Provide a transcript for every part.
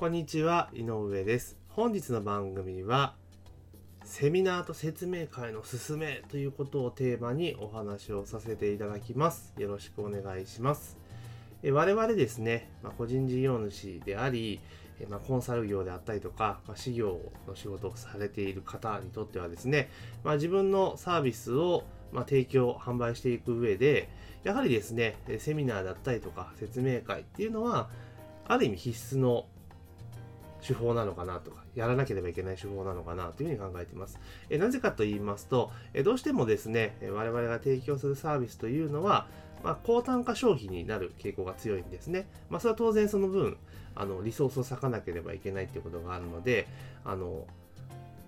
こんにちは、井上です。本日の番組は、セミナーと説明会の勧めということをテーマにお話をさせていただきます。よろしくお願いします。え我々ですね、まあ、個人事業主であり、えまあ、コンサル業であったりとか、まあ、事業の仕事をされている方にとってはですね、まあ、自分のサービスをま、提供、販売していく上で、やはりですね、セミナーだったりとか説明会っていうのは、ある意味必須の手法なのかなとか、やらなければいけない手法なのかなというふうに考えています。えなぜかと言いますと、えどうしてもですね、我々が提供するサービスというのは、まあ、高単価消費になる傾向が強いんですね。まあ、それは当然その分、あのリソースを割かなければいけないということがあるので、あの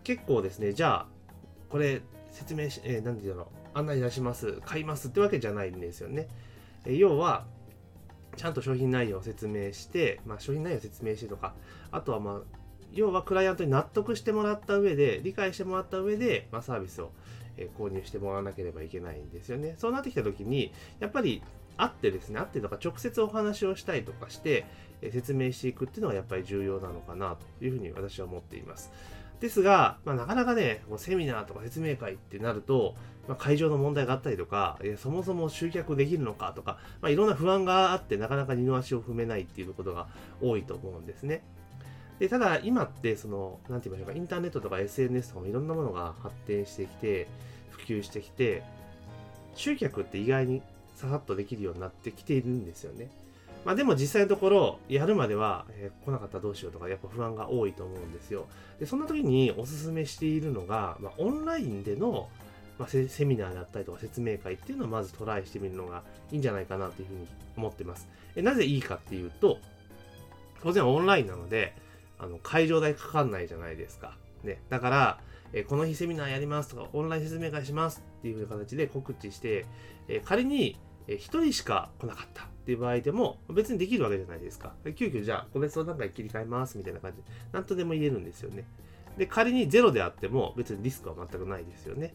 結構ですね、じゃあ、これ説明し、えー、何て言うの、案内出します、買いますってわけじゃないんですよね。え要は、ちゃんと商品内容を説明して、まあ、商品内容を説明してとか、あとはまあ、要はクライアントに納得してもらった上で、理解してもらった上で、まあ、サービスを、え購入してもらわなければいけないんですよね。そうなってきた時に、やっぱり会ってですね、会ってとか直接お話をしたりとかして、え説明していくっていうのがやっぱり重要なのかなというふうに私は思っています。ですが、まあ、なかなかね、セミナーとか説明会ってなると、まあ、会場の問題があったりとか、そもそも集客できるのかとか、まあ、いろんな不安があって、なかなか二の足を踏めないっていうことが多いと思うんですね。でただ、今って、その、なんて言いましょうか、インターネットとか SNS とかもいろんなものが発展してきて、普及してきて、集客って意外にささっとできるようになってきているんですよね。まあでも実際のところ、やるまでは、えー、来なかったらどうしようとか、やっぱ不安が多いと思うんですよ。で、そんな時におすすめしているのが、まあ、オンラインでの、まあ、セミナーだったりとか説明会っていうのをまずトライしてみるのがいいんじゃないかなというふうに思ってます。えなぜいいかっていうと、当然オンラインなので、あの会場代かかんないじゃないですか。ね。だから、えこの日セミナーやりますとか、オンライン説明会しますっていう形で告知して、え仮に1人しか来なかったっていう場合でも別にできるわけじゃないですか。急遽じゃあ個別相談会切り替えますみたいな感じで何とでも言えるんですよね。で、仮にゼロであっても別にリスクは全くないですよね。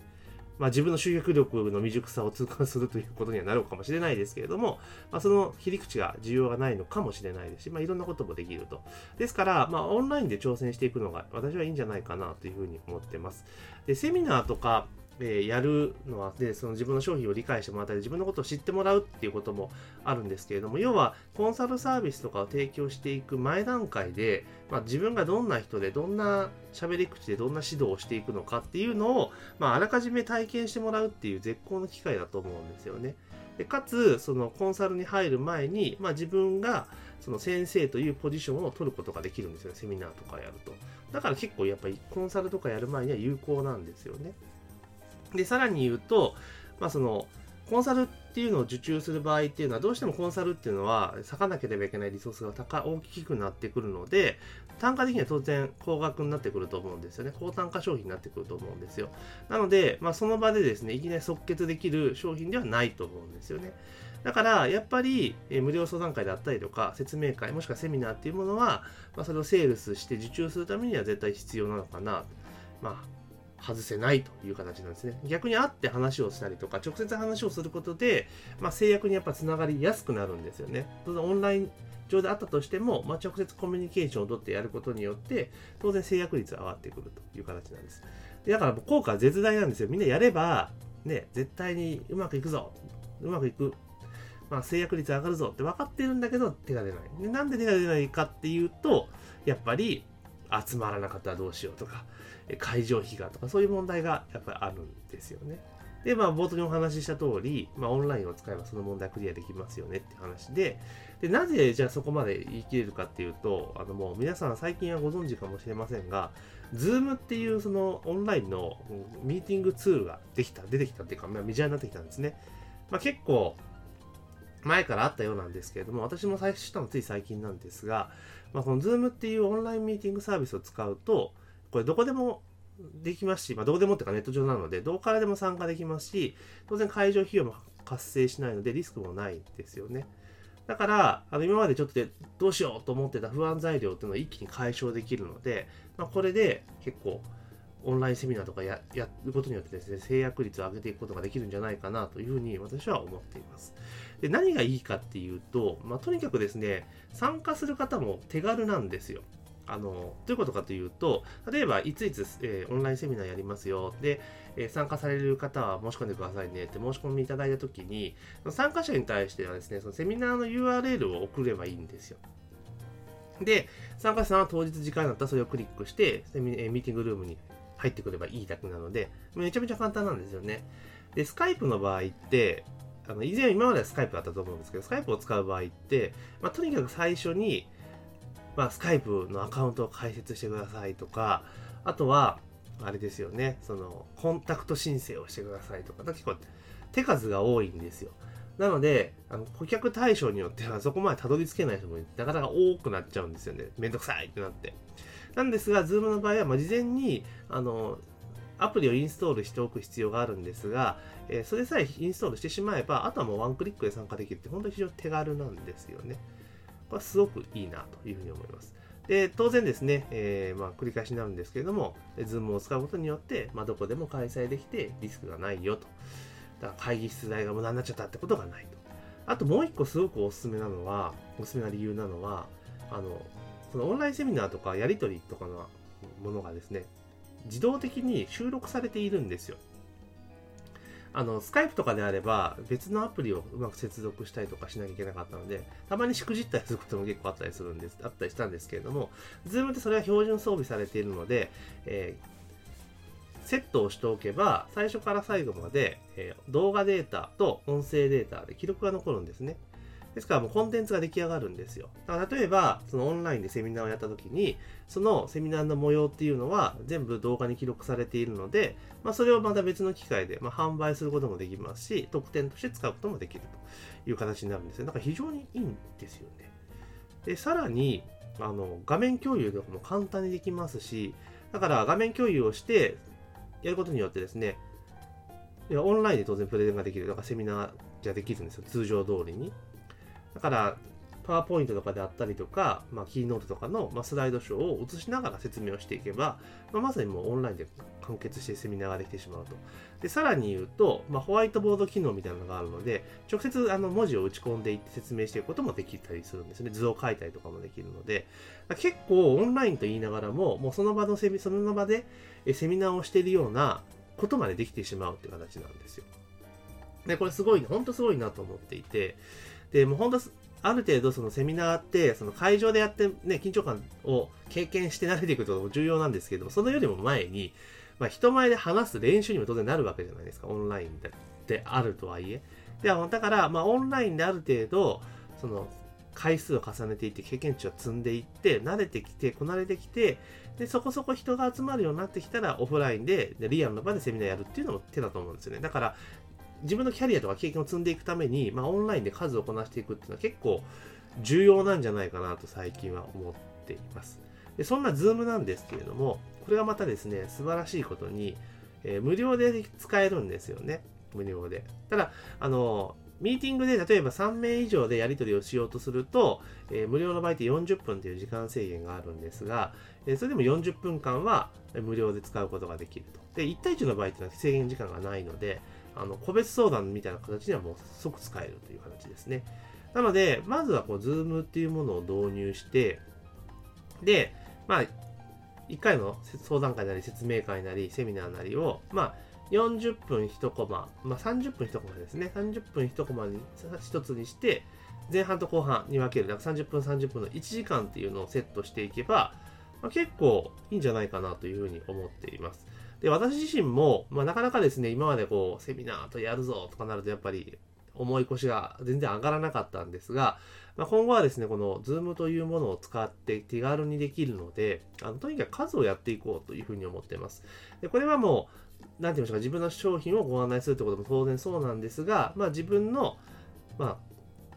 まあ自分の集客力の未熟さを痛感するということにはなるかもしれないですけれども、まあ、その切り口が需要がないのかもしれないですし、まあいろんなこともできると。ですから、まあオンラインで挑戦していくのが私はいいんじゃないかなというふうに思ってます。で、セミナーとかえー、やるのはでその自分の商品を理解してもらったり自分のことを知ってもらうっていうこともあるんですけれども要はコンサルサービスとかを提供していく前段階で、まあ、自分がどんな人でどんな喋り口でどんな指導をしていくのかっていうのを、まあ、あらかじめ体験してもらうっていう絶好の機会だと思うんですよね。でかつそのコンサルに入る前に、まあ、自分がその先生というポジションを取ることができるんですよね。セミナーとかやると。だから結構やっぱりコンサルとかやる前には有効なんですよね。で、さらに言うと、まあその、コンサルっていうのを受注する場合っていうのは、どうしてもコンサルっていうのは、割かなければいけないリソースが高大きくなってくるので、単価的には当然高額になってくると思うんですよね。高単価商品になってくると思うんですよ。なので、まあ、その場でですね、いきなり即決できる商品ではないと思うんですよね。だから、やっぱり、え無料相談会だったりとか、説明会、もしくはセミナーっていうものは、まあ、それをセールスして受注するためには絶対必要なのかな。まあ、外せないという形なんですね。逆に会って話をしたりとか、直接話をすることで、まあ、制約にやっぱつながりやすくなるんですよね。当然オンライン上であったとしても、まあ、直接コミュニケーションをとってやることによって、当然制約率が上がってくるという形なんです。でだから効果は絶大なんですよ。みんなやれば、ね、絶対にうまくいくぞ。うまくいく。まあ、制約率上がるぞって分かってるんだけど、手が出ない。でなんで手が出ないかっていうと、やっぱり、集まらなかったらどうしようとか、会場費がとか、そういう問題がやっぱりあるんですよね。で、まあ、冒頭にお話しした通り、まあ、オンラインを使えばその問題クリアできますよねって話で、で、なぜじゃあそこまで言い切れるかっていうと、あのもう皆さん最近はご存知かもしれませんが、Zoom っていうそのオンラインのミーティングツールができた、出てきたっていうか、まあ、メジャーになってきたんですね。まあ、結構、前からあったようなんですけれども、私も最初知ったのつい最近なんですが、まあ、この Zoom っていうオンラインミーティングサービスを使うと、これどこでもできますし、まあ、どこでもっていうかネット上なので、どこからでも参加できますし、当然会場費用も発生しないのでリスクもないですよね。だから、あの今までちょっとでどうしようと思ってた不安材料っていうのを一気に解消できるので、まあ、これで結構オンラインセミナーとかややることによってですね、制約率を上げていくことができるんじゃないかなというふうに私は思っています。で何がいいかっていうと、まあ、とにかくですね、参加する方も手軽なんですよ。あのどういうことかというと、例えば、いついつ、えー、オンラインセミナーやりますよ。で、えー、参加される方は申し込んでくださいねって申し込みいただいたときに、参加者に対してはですね、そのセミナーの URL を送ればいいんですよ。で、参加者さんは当日時間になったらそれをクリックして、セミえー、ミーティングルームに入ってくればいいだけなので、めちゃめちゃ簡単なんですよね。で、スカイプの場合って、あの以前今まではスカイプだったと思うんですけど、スカイプを使う場合って、まあ、とにかく最初に、まあ、スカイプのアカウントを開設してくださいとか、あとは、あれですよね、その、コンタクト申請をしてくださいとか、結構手数が多いんですよ。なので、あの顧客対象によってはそこまでたどり着けない人もなかなか多くなっちゃうんですよね。めんどくさいってなって。なんですが、Zoom の場合は、まあ、事前に、あの、アプリをインストールしておく必要があるんですが、えー、それさえインストールしてしまえば、あとはもうワンクリックで参加できるって、本当に非常に手軽なんですよね。これすごくいいなというふうに思います。で、当然ですね、えー、まあ、繰り返しになるんですけれども、Zoom を使うことによって、まあ、どこでも開催できてリスクがないよと。だから会議室代が無駄になっちゃったってことがないと。あともう一個すごくおすすめなのは、おすすめな理由なのは、あの、そのオンラインセミナーとかやり取りとかのものがですね、自動的に収録されているんですよ。あの、スカイプとかであれば、別のアプリをうまく接続したりとかしなきゃいけなかったので、たまにしくじったりすることも結構あったりするんです、あったりしたんですけれども、 Zoom ってそれは標準装備されているので、えー、セットをしておけば、最初から最後まで、えー、動画データと音声データで記録が残るんですね。ですからもうコンテンツが出来上がるんですよ。だから例えば、そのオンラインでセミナーをやった時に、そのセミナーの模様っていうのは全部動画に記録されているので、まあ、それをまた別の機会で、まあ、販売することもできますし、特典として使うこともできるという形になるんですよ。だから非常にいいんですよね。で、さらに、あの、画面共有とかも簡単にできますし、だから画面共有をしてやることによってですね、いやオンラインで当然プレゼンができる。だからセミナーじゃできるんですよ。通常通りに。だから、パワーポイントとかであったりとか、まあ、キーノートとかの、まあ、スライドショーを映しながら説明をしていけば、まあ、まさにもうオンラインで完結してセミナーができてしまうと。で、さらに言うと、まあ、ホワイトボード機能みたいなのがあるので、直接あの文字を打ち込んでいって説明していくこともできたりするんですね。図を書いたりとかもできるので、結構オンラインと言いながらも、もうその場のセミ、その場でセミナーをしているようなことまでできてしまうっていう形なんですよ。で、これすごい、本当すごいなと思っていて、で、もう本当、ある程度そのセミナーって、その会場でやってね、緊張感を経験して慣れていくことも重要なんですけど、そのよりも前に、まあ、人前で話す練習にも当然なるわけじゃないですか、オンラインであるとはいえ。でだから、まあ、オンラインである程度、その、回数を重ねていって、経験値を積んでいって、慣れてきて、こなれてきて、で、そこそこ人が集まるようになってきたら、オフラインで、でリアルの場でセミナーやるっていうのも手だと思うんですよね。だから、自分のキャリアとか経験を積んでいくために、まあ、オンラインで数をこなしていくっていうのは結構重要なんじゃないかなと最近は思っています。でそんな Zoom なんですけれども、これがまたですね、素晴らしいことに、えー、無料で使えるんですよね。無料で。ただ、あの、ミーティングで例えば3名以上でやり取りをしようとすると、えー、無料の場合って40分という時間制限があるんですが、えー、それでも40分間は無料で使うことができると。で、1対1の場合っていうのは制限時間がないので、あの個別相談みたいな形にはもう即使えるという形ですね。なので、まずはこう、Zoom っていうものを導入して、で、まあ、1回の相談会なり説明会なりセミナーなりを、まあ、40分1コマ、まあ、30分1コマですね。30分1コマに1つにして、前半と後半に分ける、だか30分30分の1時間っていうのをセットしていけば、まあ、結構いいんじゃないかなというふうに思っています。で、私自身も、まあ、なかなかですね、今までこう、セミナーとやるぞとかなると、やっぱり、重い腰が全然上がらなかったんですが、まあ、今後はですね、この Zoom というものを使って手軽にできるので、あのとにかく数をやっていこうというふうに思っています。で、これはもう、なんて言いましょうか、自分の商品をご案内するということも当然そうなんですが、まあ、自分の、まあ、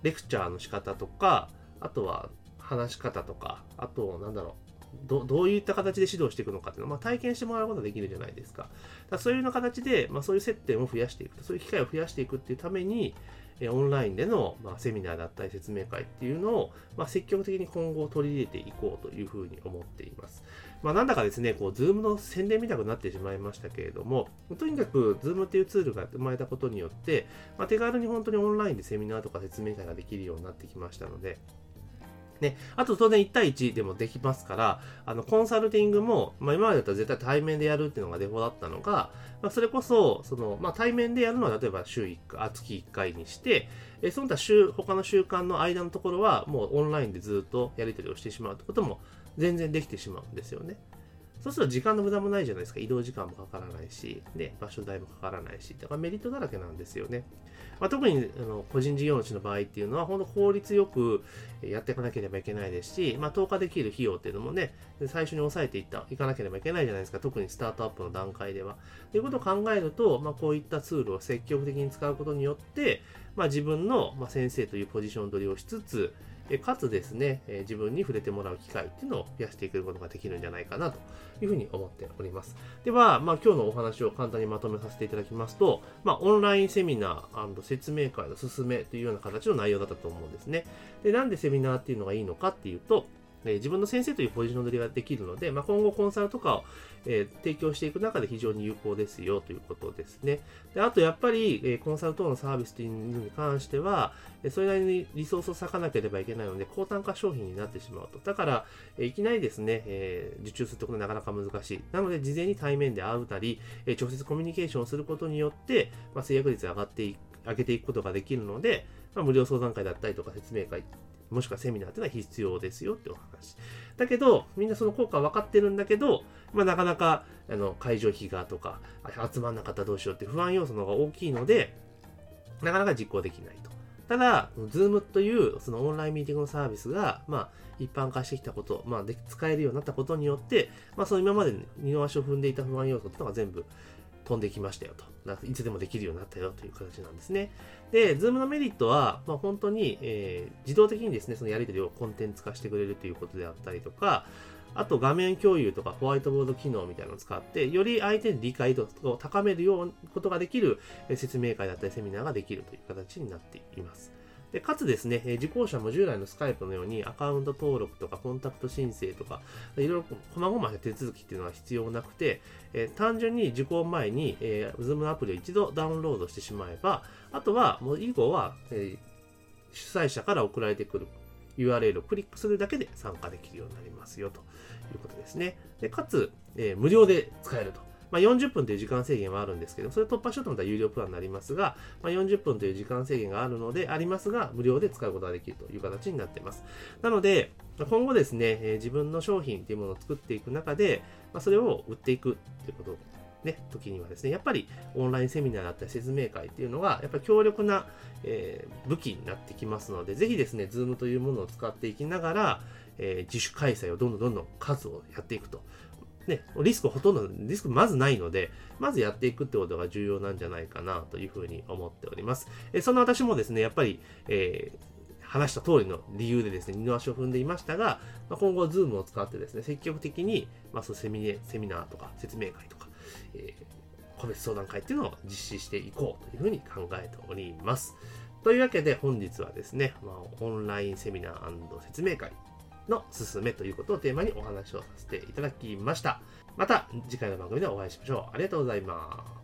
レクチャーの仕方とか、あとは話し方とか、あと、なんだろう、どどういった形で指導していくのかっていうのを、まあ、体験してもらうことができるじゃないですか。だそういうような形で、まあ、そういう接点を増やしていくそういう機会を増やしていくっていうために、えオンラインでの、まあ、セミナーだったり説明会っていうのを、まあ、積極的に今後取り入れていこうというふうに思っています。まあ、なんだかですね、こう、 Zoom の宣伝みたくなってしまいましたけれども、とにかく、 Zoom っていうツールが生まれたことによって、まあ、手軽に本当にオンラインでセミナーとか説明会ができるようになってきましたので、ね、あと当然1対1でもできますから、あの、コンサルティングも、まあ今までだったら絶対対面でやるっていうのがデフォだったのが、まあそれこそ、その、まあ対面でやるのは例えば週1回、あ月1回にして、えその他週、他の週間の間のところはもうオンラインでずっとやり取りをしてしまうってことも全然できてしまうんですよね。そうすると時間の無駄もないじゃないですか。移動時間もかからないし、で、場所代もかからないし、だからメリットだらけなんですよね。まあ、特にあの個人事業主の場合っていうのは、本当効率よくやっていかなければいけないですし、まあ、投下できる費用っていうのもね、最初に抑えていったいかなければいけないじゃないですか。特にスタートアップの段階では。ということを考えると、まあ、こういったツールを積極的に使うことによって、まあ、自分の、先生というポジション取りをしつつ、かつですね、え自分に触れてもらう機会っていうのを増やしていくことができるんじゃないかなというふうに思っております。では、まあ、今日のお話を簡単にまとめさせていただきますと、まあ、オンラインセミナー説明会の進めというような形の内容だったと思うんですね。で、なんでセミナーっていうのがいいのかっていうと、え自分の先生というポジション取りができるので、まあ、今後コンサルとかを、え、提供していく中で非常に有効ですよということですね。であとやっぱり、え、コンサル等のサービスというのに関しては、えそれなりにリソースを割かなければいけないので、高単価商品になってしまうと。だから、えいきなりですね、え受注するところなかなか難しい。なので、事前に対面で会うたり、え直接コミュニケーションをすることによって、まあ、制約率が上がっていく、上げていくことができるので、まあ、無料相談会だったりとか説明会もしくはセミナーっていうのは必要ですよってお話。だけど、みんなその効果分かってるんだけど、まあ、なかなか、あの、会場費がとか、集まんなかったらどうしようって不安要素の方が大きいので、なかなか実行できないと。ただ、Zoom というそのオンラインミーティングのサービスが、まあ、一般化してきたこと、まあ、で使えるようになったことによって、まあ、その今まで二の足を踏んでいた不安要素っていうのが全部飛んできましたよと。いつでもできるようになったよという形なんですね。で、Zoom のメリットは、まあ、本当に、えー、自動的にですね、そのやり取りをコンテンツ化してくれるということであったりとか、あと画面共有とかホワイトボード機能みたいなのを使って、より相手に理解度を高めるようなことができる説明会だったりセミナーができるという形になっています。で、かつですね、受講者も従来のスカイプのようにアカウント登録とかコンタクト申請とか、いろいろ細々した手続きっていうのは必要なくて、えー、単純に受講前に、えー、Zoom のアプリを一度ダウンロードしてしまえば、あとは、もう以後は、えー、主催者から送られてくる URL をクリックするだけで参加できるようになりますよということですね。でかつ、えー、無料で使えると。まあ、40分という時間制限はあるんですけど、それ突破しようと思ったら有料プランになりますが、まあ、40分という時間制限があるので、ありますが、無料で使うことができるという形になっています。なので、今後ですね、えー、自分の商品というものを作っていく中で、まあ、それを売っていくということね、時にはですね、やっぱりオンラインセミナーだったり説明会っていうのが、やっぱり強力な、えー、武器になってきますので、ぜひですね、ズームというものを使っていきながら、えー、自主開催をどんどんどんどん数をやっていくと。ね、リスクほとんど、リスクまずないので、まずやっていくってことが重要なんじゃないかなというふうに思っております。えそんな私もですね、やっぱり、えー、話した通りの理由でですね、二の足を踏んでいましたが、ま、今後、ズームを使ってですね、積極的に、まあ、そのセミセミナーとか説明会とか、えー、個別相談会っていうのを実施していこうというふうに考えております。というわけで本日はですね、まあ、オンラインセミナー説明会の勧めということをテーマにお話をさせていただきました。また次回の番組でお会いしましょう。ありがとうございます。